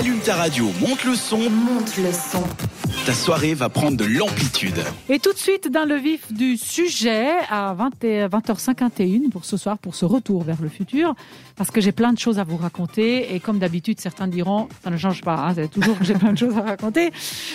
Allume ta radio, monte le son. Monte le son. Ta soirée va prendre de l'amplitude. Et tout de suite, dans le vif du sujet, à 20 et- 20h51 pour ce soir, pour ce retour vers le futur, parce que j'ai plein de choses à vous raconter. Et comme d'habitude, certains diront, ça ne change pas, hein, c'est toujours que j'ai plein de choses à raconter.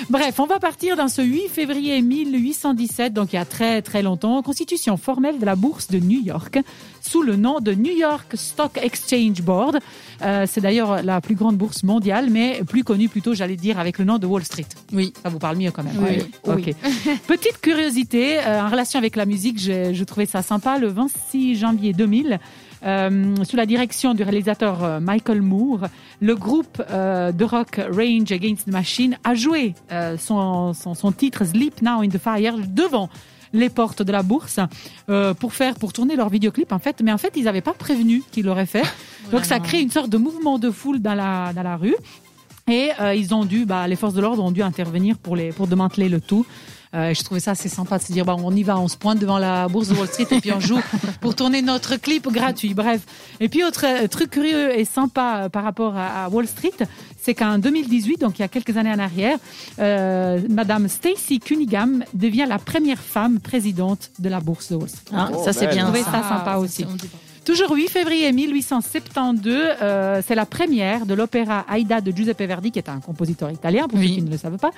Bref, on va partir dans ce 8 février 1817, donc il y a très très longtemps, constitution formelle de la bourse de New York, sous le nom de New York Stock Exchange Board. Euh, c'est d'ailleurs la plus grande bourse mondiale, mais plus connue plutôt, j'allais dire, avec le nom de Wall Street. Oui, ça vous parle mieux quand même. Oui. Ok. Petite curiosité, euh, en relation avec la musique, je trouvais ça sympa. Le 26 janvier 2000, euh, sous la direction du réalisateur euh, Michael Moore, le groupe euh, de rock Range Against the Machine a joué son, son, son titre Sleep Now in the Fire devant les portes de la bourse euh, pour faire pour tourner leur vidéoclip en fait mais en fait ils n'avaient pas prévenu qu'ils l'auraient fait donc ça crée une sorte de mouvement de foule dans la dans la rue et euh, ils ont dû, bah, les forces de l'ordre ont dû intervenir pour les pour démanteler le tout. Euh, et je trouvais ça assez sympa de se dire, bah, on y va, on se pointe devant la bourse de Wall Street et puis on joue pour tourner notre clip gratuit. Bref. Et puis autre euh, truc curieux et sympa euh, par rapport à, à Wall Street, c'est qu'en 2018, donc il y a quelques années en arrière, euh, Madame Stacy Cunningham devient la première femme présidente de la bourse de Wall Street. Ah, ça c'est Je bien. trouvais ça. ça sympa aussi. Toujours 8 février 1872, euh, c'est la première de l'opéra Aida de Giuseppe Verdi, qui est un compositeur italien, pour Oui. ceux qui ne le savent pas,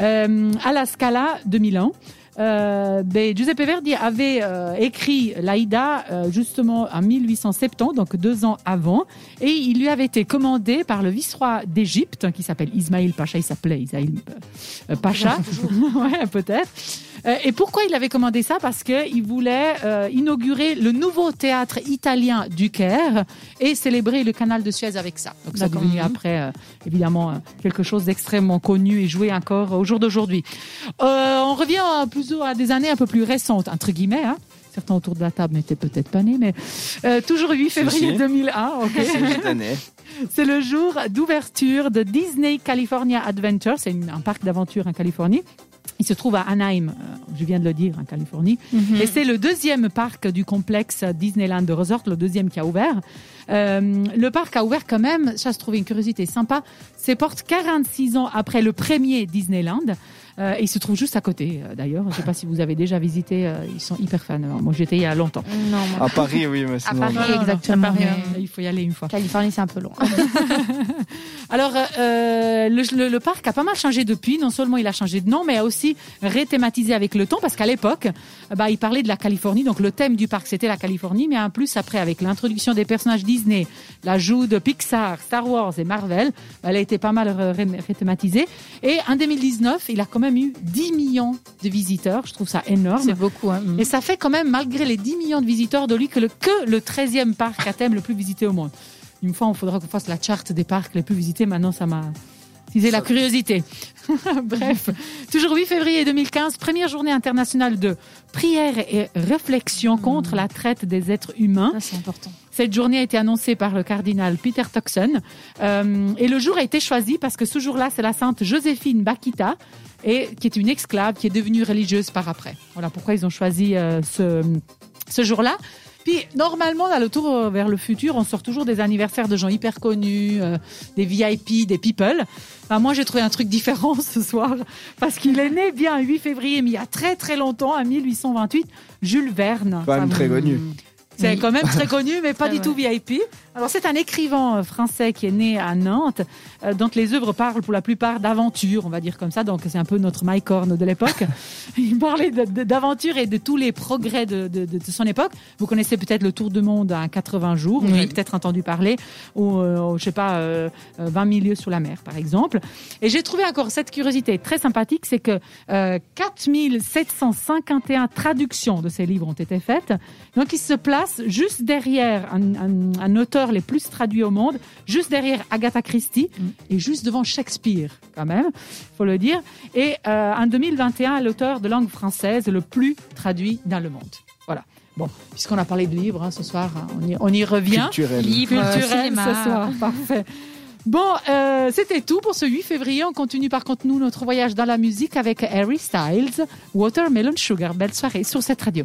euh, à la Scala de Milan. Euh, ben, Giuseppe Verdi avait euh, écrit l'Aïda euh, justement en 1870, donc deux ans avant, et il lui avait été commandé par le vice-roi d'Égypte, qui s'appelle Ismaïl Pacha, il s'appelait Ismaïl euh, Pacha, ouais, peut-être. Euh, et pourquoi il avait commandé ça? Parce qu'il voulait euh, inaugurer le nouveau théâtre italien du Caire et célébrer le canal de Suez avec ça. Donc ça est devenu Mhm. après, euh, évidemment, quelque chose d'extrêmement connu et joué encore au jour d'aujourd'hui. Euh, on revient à, plus à des années un peu plus récentes, entre guillemets. Hein. Certains autour de la table n'étaient peut-être pas nés, mais euh, toujours 8 février si. 2001. ok? Cette année. C'est le jour d'ouverture de Disney California Adventure. C'est un parc d'aventure en Californie. Il se trouve à Anaheim, euh, je viens de le dire, en Californie. Mhm. Et c'est le deuxième parc du complexe Disneyland Resort, le deuxième qui a ouvert. Euh, le parc a ouvert quand même, ça se trouve une curiosité sympa, ses portes 46 ans après le premier Disneyland. Euh, et il se trouve juste à côté, euh, d'ailleurs. Je ne sais pas si vous avez déjà visité, euh, ils sont hyper fans. Moi, j'étais il y a longtemps. Non, moi. À Paris, oui, mais À. Paris, Non, non, non, exactement. à Paris, mais euh, il faut y aller une fois. Californie, c'est un peu long. Alors, euh, le, le- le parc a pas mal changé depuis. Non seulement il a changé de nom, mais a aussi réthématisé avec le temps, parce qu'à l'époque, bah, il parlait de la Californie. Donc, le thème du parc, c'était la Californie. Mais en plus, après, avec l'introduction des personnages Disney, l'ajout de Pixar, Star Wars et Marvel, elle a été pas mal ré- ré- réthématisée. Et en 2019, il a quand même eu 10 millions de visiteurs. Je trouve ça énorme. C'est beaucoup. Hein. Et ça fait quand même, malgré les 10 millions de visiteurs de lui, que le, que le 13e parc à thème le plus visité au monde. Une fois, il faudra qu'on fasse la charte des parcs les plus visités. Maintenant, ça m'a teasé la curiosité. Bref, toujours 8 février 2015, première journée internationale de prière et réflexion contre la traite des êtres humains. C'est important. Cette journée a été annoncée par le cardinal Peter Toxon. Euh, et le jour a été choisi parce que ce jour-là, c'est la sainte Joséphine Bakita, et, qui est une esclave qui est devenue religieuse par après. Voilà pourquoi ils ont choisi euh, ce, ce jour-là. Puis, normalement, dans le tour vers le futur, on sort toujours des anniversaires de gens hyper connus, euh, des VIP, des people. Enfin, moi, j'ai trouvé un truc différent ce soir, parce qu'il est né bien le 8 février, mais il y a très très longtemps, en 1828, Jules Verne. Même Ça très connu. C'est Oui. quand même très connu, mais pas du vrai. tout VIP. Alors, c'est un écrivain euh, français qui est né à Nantes, euh, dont les œuvres parlent pour la plupart d'aventure, on va dire comme ça. Donc, c'est un peu notre Mike Horn de l'époque. Il parlait de- de- d'aventure et de tous les progrès de, de- de- de son époque. Vous connaissez peut-être le Tour du Monde en 80 jours. Vous Oui. avez peut-être entendu parler. Ou, euh, je sais pas, euh, euh, 20 milieux sous la mer, par exemple. Et j'ai trouvé encore cette curiosité très sympathique, c'est que euh, 4751 traductions de ces livres ont été faites. Donc, il se place juste derrière un, un- un auteur les plus traduits au monde, juste derrière Agatha Christie et juste devant Shakespeare, quand même, faut le dire. Et euh, en 2021, l'auteur de langue française le plus traduit dans le monde. Voilà. Bon, puisqu'on a parlé de livres hein, ce soir, hein, on, y, on y revient. Culturel. Livre, Culturel cinéma. ce soir, parfait. Bon, euh, c'était tout pour ce 8 février. On continue par contre, nous, notre voyage dans la musique avec Harry Styles, Watermelon Sugar. Belle soirée sur cette radio.